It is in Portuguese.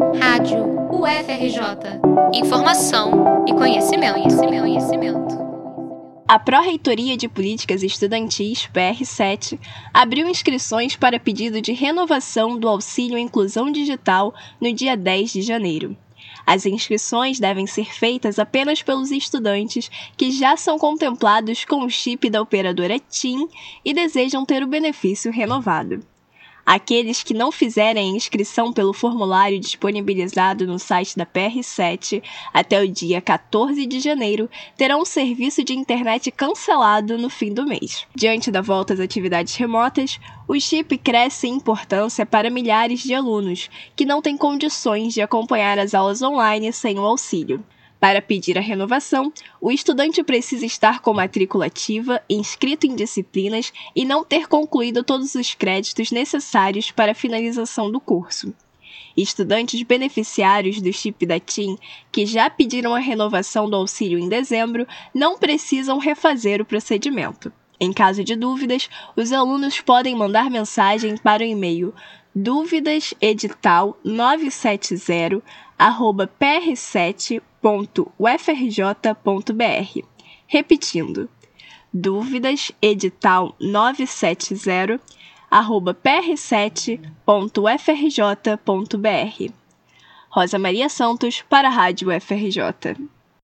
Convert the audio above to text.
Rádio UFRJ. Informação e conhecimento, conhecimento, conhecimento. A Pró-Reitoria de Políticas Estudantis, PR7, abriu inscrições para pedido de renovação do auxílio inclusão digital no dia 10 de janeiro. As inscrições devem ser feitas apenas pelos estudantes que já são contemplados com o chip da operadora TIM e desejam ter o benefício renovado. Aqueles que não fizerem inscrição pelo formulário disponibilizado no site da PR7 até o dia 14 de janeiro terão o serviço de internet cancelado no fim do mês. Diante da volta às atividades remotas, o chip cresce em importância para milhares de alunos que não têm condições de acompanhar as aulas online sem o auxílio. Para pedir a renovação, o estudante precisa estar com matrícula ativa, inscrito em disciplinas e não ter concluído todos os créditos necessários para a finalização do curso. Estudantes beneficiários do chip da TIM que já pediram a renovação do auxílio em dezembro não precisam refazer o procedimento. Em caso de dúvidas, os alunos podem mandar mensagem para o e-mail dúvidasedital970@pr7.ufrj.br. Repetindo, dúvidasedital970@pr7.ufrj.br. Rosa Maria Santos para a Rádio UFRJ.